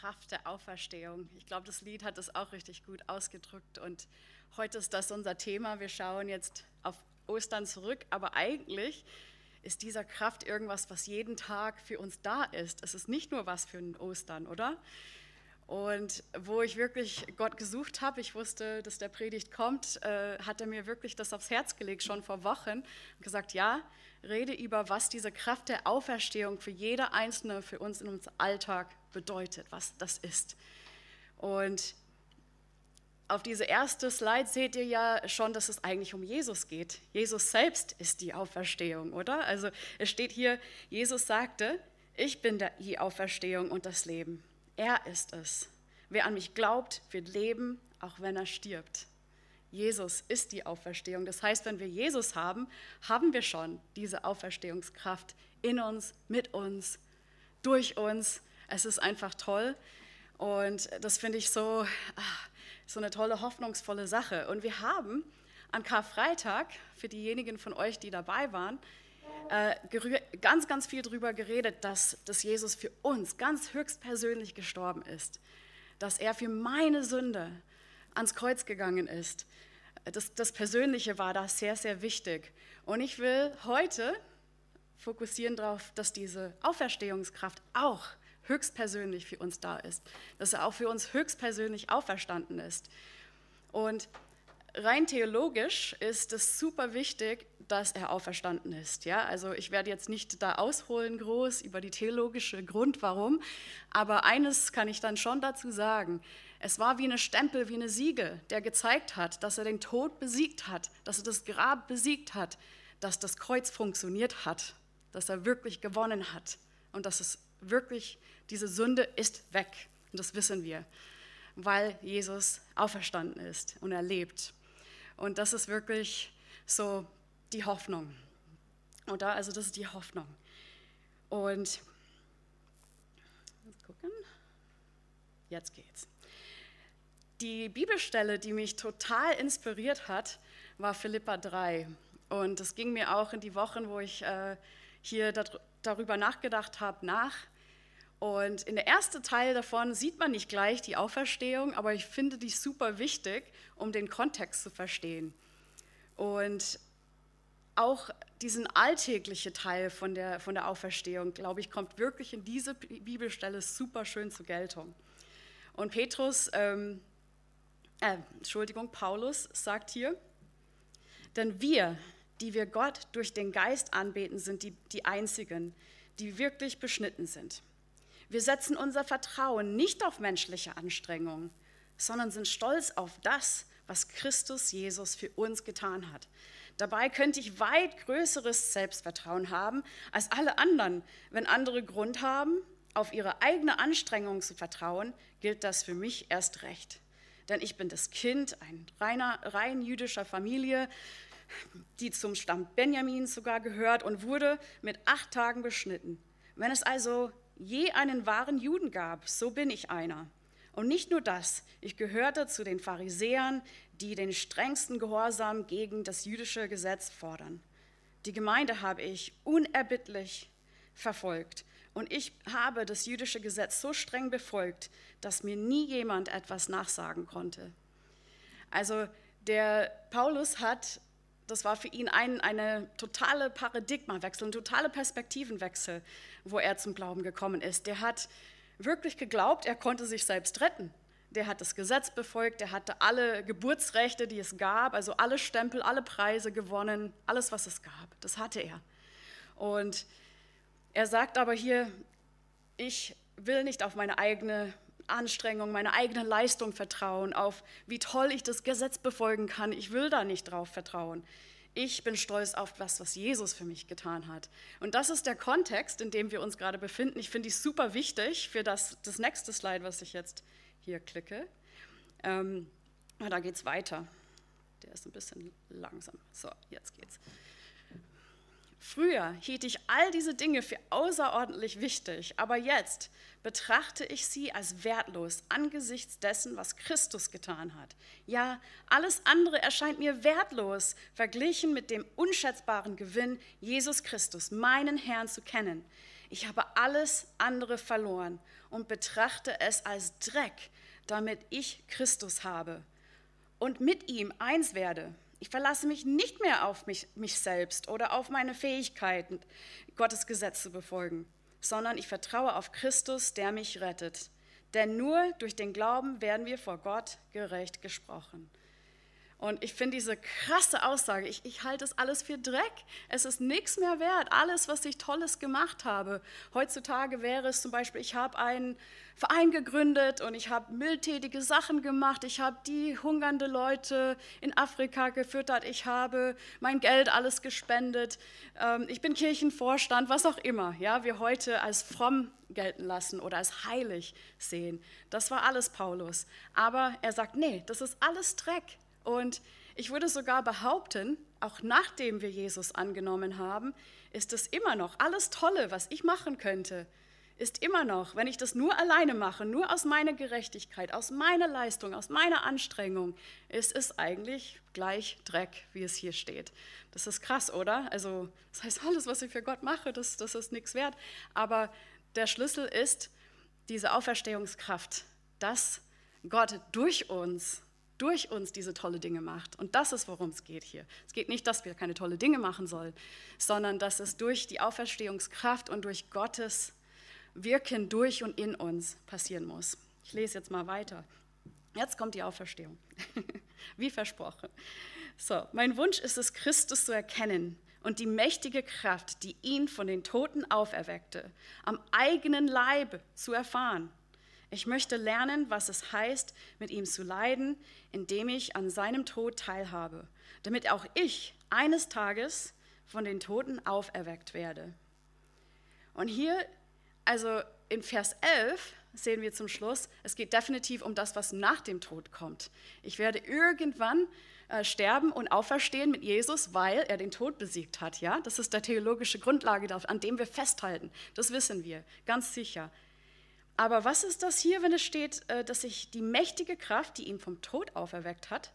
Kraft der Auferstehung. Ich glaube, das Lied hat das auch richtig gut ausgedrückt. Und heute ist das unser Thema. Wir schauen jetzt auf Ostern zurück. Aber eigentlich ist dieser Kraft irgendwas, was jeden Tag für uns da ist. Es ist nicht nur was für ein Ostern, oder? Und wo ich wirklich Gott gesucht habe, ich wusste, dass der Predigt kommt, äh, hat er mir wirklich das aufs Herz gelegt, schon vor Wochen, und gesagt, ja, rede über, was diese Kraft der Auferstehung für jeder Einzelne, für uns in unserem Alltag bedeutet, was das ist. Und auf diese erste Slide seht ihr ja schon, dass es eigentlich um Jesus geht. Jesus selbst ist die Auferstehung, oder? Also es steht hier, Jesus sagte, ich bin die Auferstehung und das Leben. Er ist es. Wer an mich glaubt, wird leben, auch wenn er stirbt. Jesus ist die Auferstehung. Das heißt, wenn wir Jesus haben, haben wir schon diese Auferstehungskraft in uns, mit uns, durch uns. Es ist einfach toll. Und das finde ich so, ach, so eine tolle, hoffnungsvolle Sache. Und wir haben an Karfreitag, für diejenigen von euch, die dabei waren, äh, ganz, ganz viel darüber geredet, dass, dass Jesus für uns ganz höchstpersönlich gestorben ist. Dass er für meine Sünde ans Kreuz gegangen ist. Das, das Persönliche war da sehr, sehr wichtig. Und ich will heute fokussieren darauf, dass diese Auferstehungskraft auch höchstpersönlich für uns da ist, dass er auch für uns höchstpersönlich auferstanden ist. Und rein theologisch ist es super wichtig, dass er auferstanden ist. Ja, also ich werde jetzt nicht da ausholen groß über die theologische Grund, warum, aber eines kann ich dann schon dazu sagen. Es war wie eine Stempel, wie eine Siegel, der gezeigt hat, dass er den Tod besiegt hat, dass er das Grab besiegt hat, dass das Kreuz funktioniert hat, dass er wirklich gewonnen hat und dass es wirklich diese Sünde ist weg. Und das wissen wir, weil Jesus auferstanden ist und er lebt. Und das ist wirklich so die Hoffnung. Oder? Also das ist die Hoffnung. Und gucken. Jetzt geht's. Die Bibelstelle, die mich total inspiriert hat, war Philippa 3. Und es ging mir auch in die Wochen, wo ich äh, hier darüber nachgedacht habe, nach. Und in der ersten Teil davon sieht man nicht gleich die Auferstehung, aber ich finde die super wichtig, um den Kontext zu verstehen. Und auch diesen alltägliche Teil von der, von der Auferstehung, glaube ich, kommt wirklich in diese Bibelstelle super schön zur Geltung. Und Petrus, ähm, äh, Entschuldigung, Paulus sagt hier, denn wir, die wir Gott durch den Geist anbeten, sind die, die Einzigen, die wirklich beschnitten sind. Wir setzen unser Vertrauen nicht auf menschliche Anstrengungen, sondern sind stolz auf das, was Christus Jesus für uns getan hat. Dabei könnte ich weit größeres Selbstvertrauen haben als alle anderen. Wenn andere Grund haben, auf ihre eigene Anstrengung zu vertrauen, gilt das für mich erst recht. Denn ich bin das Kind einer rein jüdischer Familie, die zum Stamm Benjamins sogar gehört und wurde mit acht Tagen beschnitten. Wenn es also je einen wahren Juden gab, so bin ich einer. Und nicht nur das, ich gehörte zu den Pharisäern, die den strengsten Gehorsam gegen das jüdische Gesetz fordern. Die Gemeinde habe ich unerbittlich verfolgt und ich habe das jüdische Gesetz so streng befolgt, dass mir nie jemand etwas nachsagen konnte. Also der Paulus hat das war für ihn ein eine totale Paradigmawechsel, ein totaler Perspektivenwechsel, wo er zum Glauben gekommen ist. Der hat wirklich geglaubt, er konnte sich selbst retten. Der hat das Gesetz befolgt, der hatte alle Geburtsrechte, die es gab, also alle Stempel, alle Preise gewonnen, alles, was es gab. Das hatte er. Und er sagt aber hier, ich will nicht auf meine eigene Anstrengung, meine eigene Leistung vertrauen, auf wie toll ich das Gesetz befolgen kann. Ich will da nicht drauf vertrauen. Ich bin stolz auf das, was Jesus für mich getan hat. Und das ist der Kontext, in dem wir uns gerade befinden. Ich finde es super wichtig für das, das nächste Slide, was ich jetzt hier klicke. Ähm, da geht es weiter. Der ist ein bisschen langsam. So, jetzt geht's. Früher hielt ich all diese Dinge für außerordentlich wichtig, aber jetzt betrachte ich sie als wertlos angesichts dessen, was Christus getan hat. Ja, alles andere erscheint mir wertlos verglichen mit dem unschätzbaren Gewinn, Jesus Christus, meinen Herrn zu kennen. ich habe alles andere verloren und betrachte es als Dreck, damit ich Christus habe und mit ihm eins werde. Ich verlasse mich nicht mehr auf mich, mich selbst oder auf meine Fähigkeiten, Gottes Gesetz zu befolgen, sondern ich vertraue auf Christus, der mich rettet. Denn nur durch den Glauben werden wir vor Gott gerecht gesprochen. Und ich finde diese krasse Aussage, ich, ich halte es alles für Dreck. Es ist nichts mehr wert, alles, was ich Tolles gemacht habe. Heutzutage wäre es zum Beispiel, ich habe einen Verein gegründet und ich habe mildtätige Sachen gemacht. Ich habe die hungernde Leute in Afrika gefüttert. Ich habe mein Geld alles gespendet. Ähm, ich bin Kirchenvorstand, was auch immer. Ja, wir heute als fromm gelten lassen oder als heilig sehen. Das war alles Paulus. Aber er sagt, nee, das ist alles Dreck. Und ich würde sogar behaupten, auch nachdem wir Jesus angenommen haben, ist es immer noch alles Tolle, was ich machen könnte, ist immer noch, wenn ich das nur alleine mache, nur aus meiner Gerechtigkeit, aus meiner Leistung, aus meiner Anstrengung, ist es eigentlich gleich Dreck, wie es hier steht. Das ist krass, oder? Also, das heißt, alles, was ich für Gott mache, das, das ist nichts wert. Aber der Schlüssel ist diese Auferstehungskraft, dass Gott durch uns durch uns diese tolle Dinge macht. Und das ist, worum es geht hier. Es geht nicht, dass wir keine tolle Dinge machen sollen, sondern dass es durch die Auferstehungskraft und durch Gottes Wirken durch und in uns passieren muss. Ich lese jetzt mal weiter. Jetzt kommt die Auferstehung, wie versprochen. So, mein Wunsch ist es, Christus zu erkennen und die mächtige Kraft, die ihn von den Toten auferweckte, am eigenen Leib zu erfahren ich möchte lernen, was es heißt, mit ihm zu leiden, indem ich an seinem Tod teilhabe, damit auch ich eines Tages von den Toten auferweckt werde. Und hier, also in Vers 11, sehen wir zum Schluss, es geht definitiv um das, was nach dem Tod kommt. Ich werde irgendwann äh, sterben und auferstehen mit Jesus, weil er den Tod besiegt hat. Ja, das ist der theologische Grundlage, an dem wir festhalten. Das wissen wir ganz sicher. Aber was ist das hier, wenn es steht, äh, dass ich die mächtige Kraft, die ihn vom Tod auferweckt hat,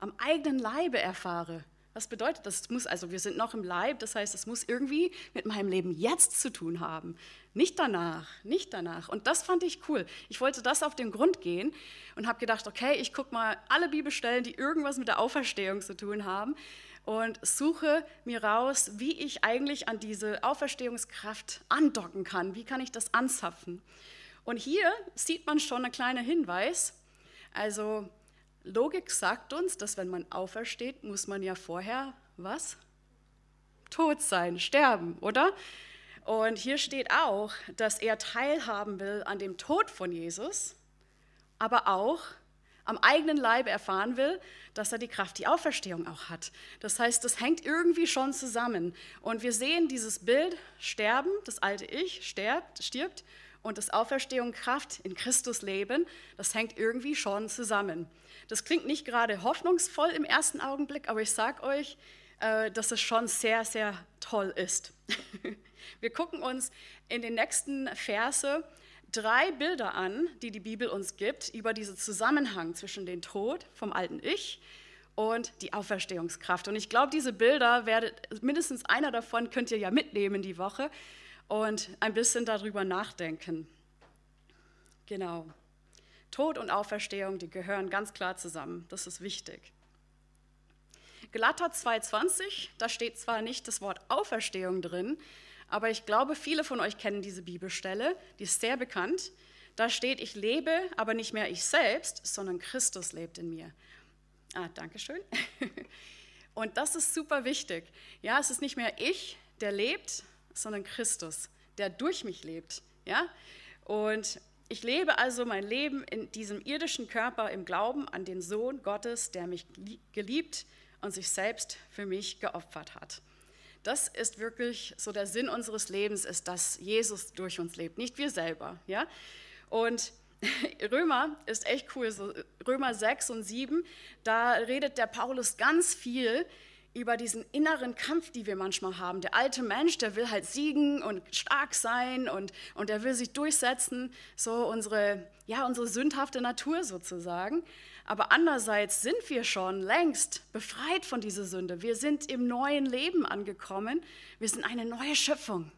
am eigenen Leibe erfahre? Was bedeutet das? muss, also wir sind noch im Leib, das heißt, es muss irgendwie mit meinem Leben jetzt zu tun haben. Nicht danach, nicht danach. Und das fand ich cool. Ich wollte das auf den Grund gehen und habe gedacht, okay, ich gucke mal alle Bibelstellen, die irgendwas mit der Auferstehung zu tun haben und suche mir raus, wie ich eigentlich an diese Auferstehungskraft andocken kann. Wie kann ich das anzapfen? Und hier sieht man schon einen kleinen Hinweis. Also Logik sagt uns, dass wenn man aufersteht, muss man ja vorher was? Tot sein, sterben, oder? Und hier steht auch, dass er teilhaben will an dem Tod von Jesus, aber auch am eigenen Leib erfahren will, dass er die Kraft, die Auferstehung auch hat. Das heißt, das hängt irgendwie schon zusammen. Und wir sehen dieses Bild, Sterben, das alte Ich stirbt, stirbt und das Auferstehung Kraft in Christus leben, das hängt irgendwie schon zusammen. Das klingt nicht gerade hoffnungsvoll im ersten Augenblick, aber ich sage euch, äh, dass es schon sehr, sehr toll ist. Wir gucken uns in den nächsten Verse drei Bilder an, die die Bibel uns gibt, über diesen Zusammenhang zwischen dem Tod vom alten Ich und die Auferstehungskraft. Und ich glaube, diese Bilder werdet, mindestens einer davon könnt ihr ja mitnehmen die Woche und ein bisschen darüber nachdenken. Genau. Tod und Auferstehung, die gehören ganz klar zusammen. Das ist wichtig. Galater 2,20, da steht zwar nicht das Wort Auferstehung drin, aber ich glaube, viele von euch kennen diese Bibelstelle, die ist sehr bekannt. Da steht, ich lebe, aber nicht mehr ich selbst, sondern Christus lebt in mir. Ah, danke schön. Und das ist super wichtig. Ja, es ist nicht mehr ich, der lebt, sondern Christus, der durch mich lebt. Ja? Und ich lebe also mein Leben in diesem irdischen Körper im Glauben an den Sohn Gottes, der mich geliebt und sich selbst für mich geopfert hat. Das ist wirklich so der Sinn unseres Lebens, ist, dass Jesus durch uns lebt, nicht wir selber. Ja? Und Römer ist echt cool, so Römer 6 und 7, da redet der Paulus ganz viel über diesen inneren Kampf, die wir manchmal haben. Der alte Mensch, der will halt siegen und stark sein und, und der will sich durchsetzen, so unsere, ja, unsere sündhafte Natur sozusagen. Aber andererseits sind wir schon längst befreit von dieser Sünde. Wir sind im neuen Leben angekommen. Wir sind eine neue Schöpfung.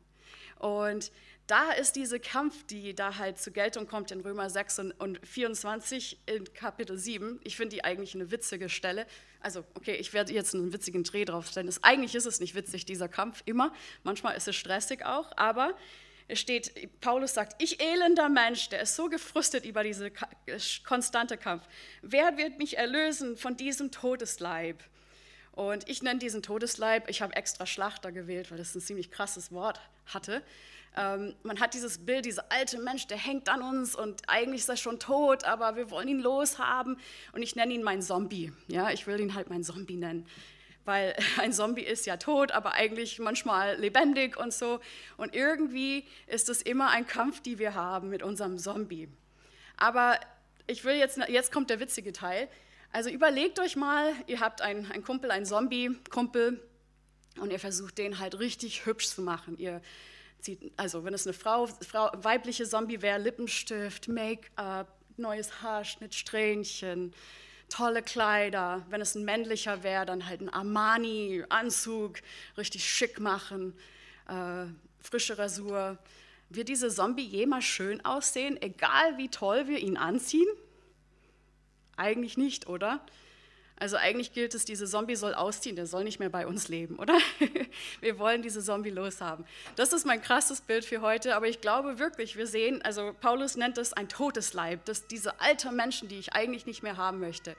Und da ist diese Kampf, die da halt zur Geltung kommt in Römer 6 und 24 in Kapitel 7. Ich finde die eigentlich eine witzige Stelle. Also, okay, ich werde jetzt einen witzigen Dreh draufstellen. Das, eigentlich ist es nicht witzig, dieser Kampf, immer. Manchmal ist es stressig auch, aber es steht, Paulus sagt, ich elender Mensch, der ist so gefrustet über diesen konstante Kampf. Wer wird mich erlösen von diesem Todesleib? Und ich nenne diesen Todesleib, ich habe extra Schlachter gewählt, weil das ein ziemlich krasses Wort hatte. Ähm, man hat dieses Bild, dieser alte Mensch, der hängt an uns und eigentlich ist er schon tot, aber wir wollen ihn loshaben. Und ich nenne ihn mein Zombie. Ja, ich will ihn halt mein Zombie nennen. Weil ein Zombie ist ja tot, aber eigentlich manchmal lebendig und so. Und irgendwie ist es immer ein Kampf, den wir haben mit unserem Zombie. Aber ich will jetzt, jetzt kommt der witzige Teil. Also überlegt euch mal, ihr habt einen, einen Kumpel, einen Zombie-Kumpel, und ihr versucht den halt richtig hübsch zu machen. Ihr zieht, also wenn es eine Frau, Frau weibliche Zombie wäre, Lippenstift, Make-up, neues Haarschnitt, Strähnchen, tolle Kleider. Wenn es ein männlicher wäre, dann halt ein Armani-Anzug, richtig schick machen, äh, frische Rasur. Wird diese Zombie jemals schön aussehen, egal wie toll wir ihn anziehen? Eigentlich nicht, oder? Also eigentlich gilt es, diese Zombie soll ausziehen, der soll nicht mehr bei uns leben, oder? Wir wollen diese Zombie loshaben. Das ist mein krasses Bild für heute, aber ich glaube wirklich, wir sehen, also Paulus nennt es ein totes Leib, das diese alten Menschen, die ich eigentlich nicht mehr haben möchte.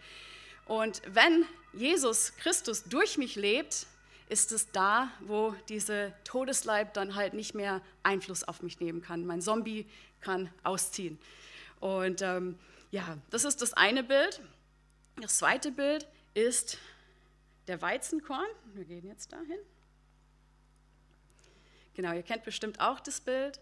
Und wenn Jesus Christus durch mich lebt, ist es da, wo diese Todesleib dann halt nicht mehr Einfluss auf mich nehmen kann. Mein Zombie kann ausziehen. Und ähm, ja, das ist das eine Bild. Das zweite Bild ist der Weizenkorn. Wir gehen jetzt dahin. Genau, ihr kennt bestimmt auch das Bild.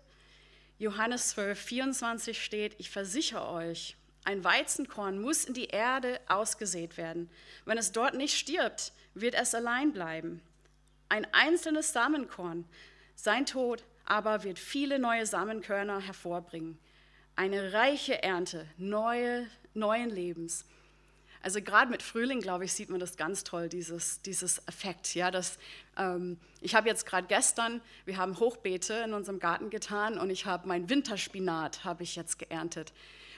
Johannes 12, 24 steht, ich versichere euch, ein Weizenkorn muss in die Erde ausgesät werden. Wenn es dort nicht stirbt, wird es allein bleiben. Ein einzelnes Samenkorn, sein Tod aber wird viele neue Samenkörner hervorbringen. Eine reiche Ernte neue, neuen Lebens. Also gerade mit Frühling, glaube ich, sieht man das ganz toll, dieses, dieses Effekt. Ja, das, ähm, ich habe jetzt gerade gestern, wir haben Hochbeete in unserem Garten getan und ich habe mein Winterspinat, habe ich jetzt geerntet.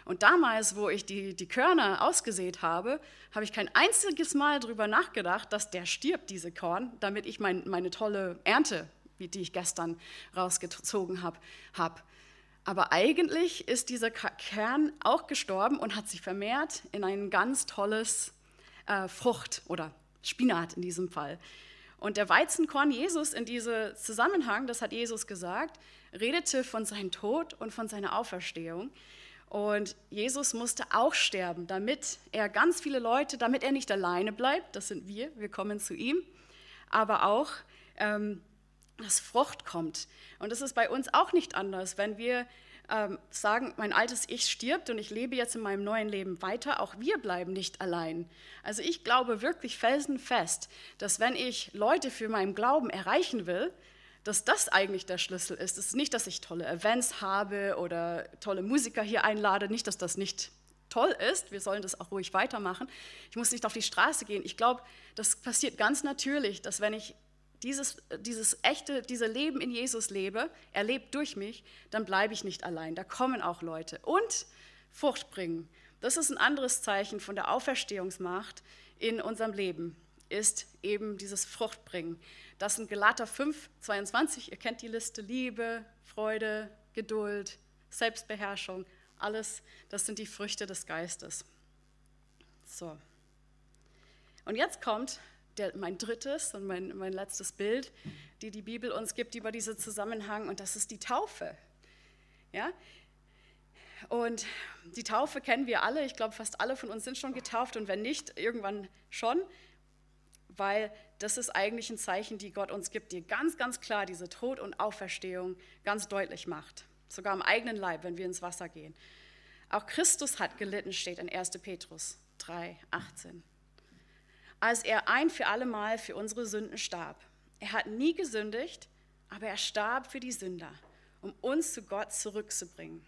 Und damals, wo ich die, die Körner ausgesät habe, habe ich kein einziges Mal darüber nachgedacht, dass der stirbt, diese Korn, damit ich mein, meine tolle Ernte, die ich gestern rausgezogen habe, habe. Aber eigentlich ist dieser Kern auch gestorben und hat sich vermehrt in ein ganz tolles äh, Frucht oder Spinat in diesem Fall. Und der Weizenkorn Jesus in diesem Zusammenhang, das hat Jesus gesagt, redete von seinem Tod und von seiner Auferstehung. Und Jesus musste auch sterben, damit er ganz viele Leute, damit er nicht alleine bleibt, das sind wir, wir kommen zu ihm, aber auch, ähm, dass Frucht kommt. Und das ist bei uns auch nicht anders, wenn wir ähm, sagen, mein altes Ich stirbt und ich lebe jetzt in meinem neuen Leben weiter, auch wir bleiben nicht allein. Also ich glaube wirklich felsenfest, dass wenn ich Leute für meinen Glauben erreichen will, dass das eigentlich der Schlüssel ist. Es ist nicht, dass ich tolle Events habe oder tolle Musiker hier einlade, nicht, dass das nicht toll ist, wir sollen das auch ruhig weitermachen. Ich muss nicht auf die Straße gehen. Ich glaube, das passiert ganz natürlich, dass wenn ich dieses, dieses echte, diese Leben in Jesus lebe, er lebt durch mich, dann bleibe ich nicht allein. Da kommen auch Leute. Und Frucht bringen. Das ist ein anderes Zeichen von der Auferstehungsmacht in unserem Leben, ist eben dieses Fruchtbringen. Das sind Galater 5, 22, ihr kennt die Liste, Liebe, Freude, Geduld, Selbstbeherrschung, alles, das sind die Früchte des Geistes. So. Und jetzt kommt der, mein drittes und mein, mein letztes Bild, die die Bibel uns gibt über diesen Zusammenhang, und das ist die Taufe. Ja? Und die Taufe kennen wir alle. Ich glaube, fast alle von uns sind schon getauft und wenn nicht, irgendwann schon, weil das ist eigentlich ein Zeichen, die Gott uns gibt, die ganz, ganz klar diese Tod und Auferstehung ganz deutlich macht. Sogar im eigenen Leib, wenn wir ins Wasser gehen. Auch Christus hat gelitten, steht in 1. Petrus 3, 18 als er ein für allemal für unsere Sünden starb. Er hat nie gesündigt, aber er starb für die Sünder, um uns zu Gott zurückzubringen.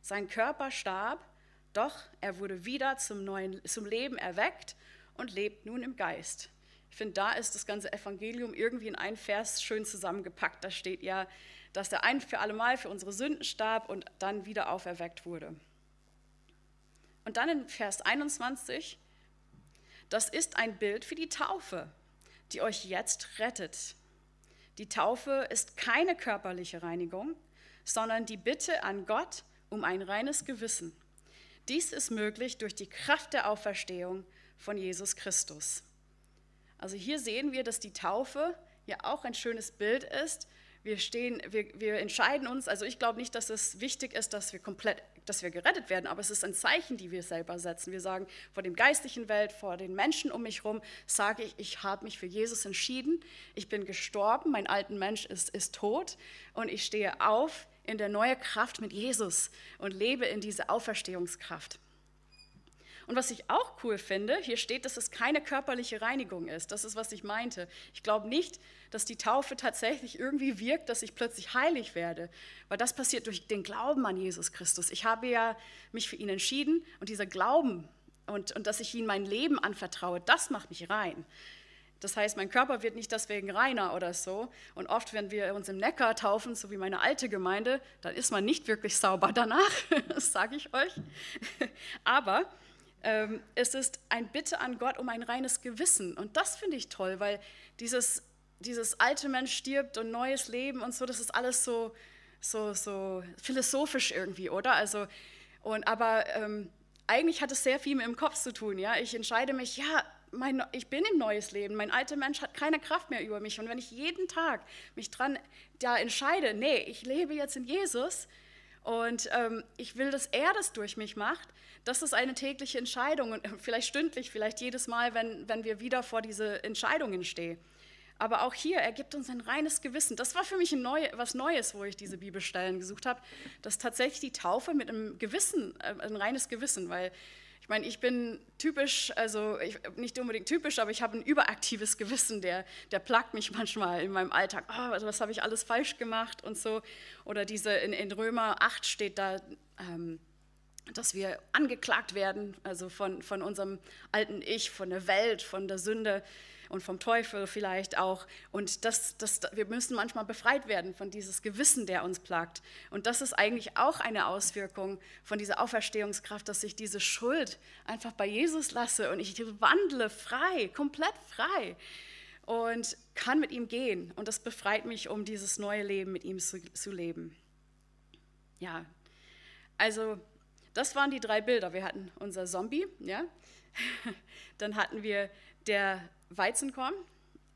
Sein Körper starb, doch er wurde wieder zum, neuen, zum Leben erweckt und lebt nun im Geist. Ich finde, da ist das ganze Evangelium irgendwie in einen Vers schön zusammengepackt. Da steht ja, dass er ein für alle Mal für unsere Sünden starb und dann wieder auferweckt wurde. Und dann in Vers 21, das ist ein Bild für die Taufe, die euch jetzt rettet. Die Taufe ist keine körperliche Reinigung, sondern die Bitte an Gott um ein reines Gewissen. Dies ist möglich durch die Kraft der Auferstehung von Jesus Christus. Also hier sehen wir, dass die Taufe ja auch ein schönes Bild ist. Wir, stehen, wir, wir entscheiden uns, also ich glaube nicht, dass es wichtig ist, dass wir komplett, dass wir gerettet werden, aber es ist ein Zeichen, die wir selber setzen. Wir sagen, vor dem geistlichen Welt, vor den Menschen um mich herum, sage ich, ich habe mich für Jesus entschieden, ich bin gestorben, mein alter Mensch ist, ist tot und ich stehe auf in der neuen Kraft mit Jesus und lebe in diese Auferstehungskraft. Und was ich auch cool finde, hier steht, dass es keine körperliche Reinigung ist. Das ist, was ich meinte. Ich glaube nicht, dass die Taufe tatsächlich irgendwie wirkt, dass ich plötzlich heilig werde, weil das passiert durch den Glauben an Jesus Christus. Ich habe ja mich für ihn entschieden und dieser Glauben und, und dass ich ihm mein Leben anvertraue, das macht mich rein. Das heißt, mein Körper wird nicht deswegen reiner oder so. Und oft, wenn wir uns im Neckar taufen, so wie meine alte Gemeinde, dann ist man nicht wirklich sauber danach, das sage ich euch. Aber ähm, es ist ein Bitte an Gott um ein reines Gewissen. Und das finde ich toll, weil dieses, dieses alte Mensch stirbt und neues Leben und so, das ist alles so, so, so philosophisch irgendwie, oder? Also, und, aber ähm, eigentlich hat es sehr viel mit dem Kopf zu tun. Ja? Ich entscheide mich, ja, mein, ich bin im neues Leben. Mein alter Mensch hat keine Kraft mehr über mich. Und wenn ich jeden Tag mich dran da entscheide, nee, ich lebe jetzt in Jesus und ähm, ich will, dass er das durch mich macht, das ist eine tägliche Entscheidung und vielleicht stündlich, vielleicht jedes Mal, wenn, wenn wir wieder vor diese Entscheidungen stehen. Aber auch hier, er gibt uns ein reines Gewissen. Das war für mich Neu was Neues, wo ich diese Bibelstellen gesucht habe, dass tatsächlich die Taufe mit einem Gewissen, äh, ein reines Gewissen, weil ich meine, ich bin typisch, also ich, nicht unbedingt typisch, aber ich habe ein überaktives Gewissen, der, der plagt mich manchmal in meinem Alltag. Oh, was habe ich alles falsch gemacht und so. Oder diese, in, in Römer 8 steht da, ähm, dass wir angeklagt werden, also von, von unserem alten Ich, von der Welt, von der Sünde und vom Teufel vielleicht auch. Und das, das, wir müssen manchmal befreit werden von dieses Gewissen, der uns plagt. Und das ist eigentlich auch eine Auswirkung von dieser Auferstehungskraft, dass ich diese Schuld einfach bei Jesus lasse und ich wandle frei, komplett frei und kann mit ihm gehen. Und das befreit mich, um dieses neue Leben mit ihm zu, zu leben. Ja, also das waren die drei Bilder. Wir hatten unser Zombie, ja. Dann hatten wir der Weizenkorn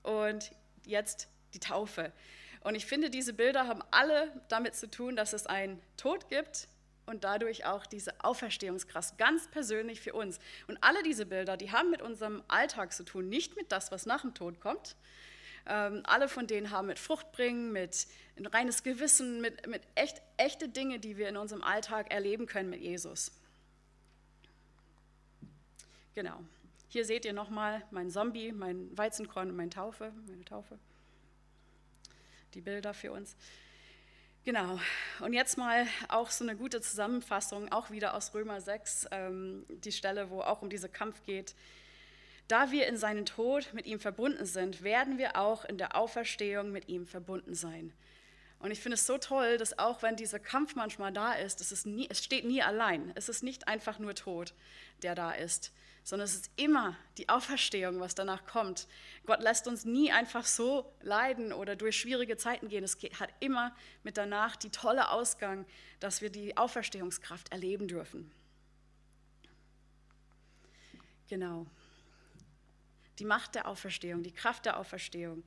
und jetzt die Taufe. Und ich finde, diese Bilder haben alle damit zu tun, dass es einen Tod gibt und dadurch auch diese Auferstehungskraft ganz persönlich für uns. Und alle diese Bilder, die haben mit unserem Alltag zu tun, nicht mit das, was nach dem Tod kommt, ähm, alle von denen haben mit Frucht bringen, mit ein reines Gewissen, mit, mit echt, echte Dinge, die wir in unserem Alltag erleben können mit Jesus. Genau. Hier seht ihr nochmal mein Zombie, mein Weizenkorn und meine Taufe, meine Taufe. Die Bilder für uns. Genau. Und jetzt mal auch so eine gute Zusammenfassung, auch wieder aus Römer 6, ähm, die Stelle, wo auch um diesen Kampf geht. Da wir in seinen Tod mit ihm verbunden sind, werden wir auch in der Auferstehung mit ihm verbunden sein. Und ich finde es so toll, dass auch wenn dieser Kampf manchmal da ist, es, ist nie, es steht nie allein. Es ist nicht einfach nur Tod, der da ist, sondern es ist immer die Auferstehung, was danach kommt. Gott lässt uns nie einfach so leiden oder durch schwierige Zeiten gehen. Es hat immer mit danach die tolle Ausgang, dass wir die Auferstehungskraft erleben dürfen. Genau die Macht der Auferstehung, die Kraft der Auferstehung.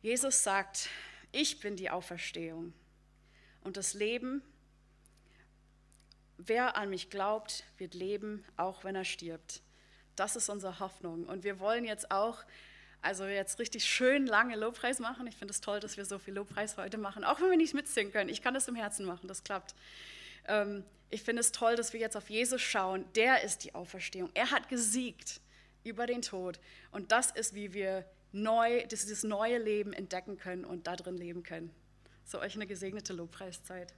Jesus sagt, ich bin die Auferstehung und das Leben. Wer an mich glaubt, wird leben, auch wenn er stirbt. Das ist unsere Hoffnung. Und wir wollen jetzt auch, also jetzt richtig schön lange Lobpreis machen. Ich finde es toll, dass wir so viel Lobpreis heute machen, auch wenn wir nicht mitsingen können. Ich kann das im Herzen machen, das klappt. Ähm, ich finde es toll, dass wir jetzt auf Jesus schauen. Der ist die Auferstehung. Er hat gesiegt über den Tod. Und das ist, wie wir neu, dieses neue Leben entdecken können und darin leben können. So euch eine gesegnete Lobpreiszeit.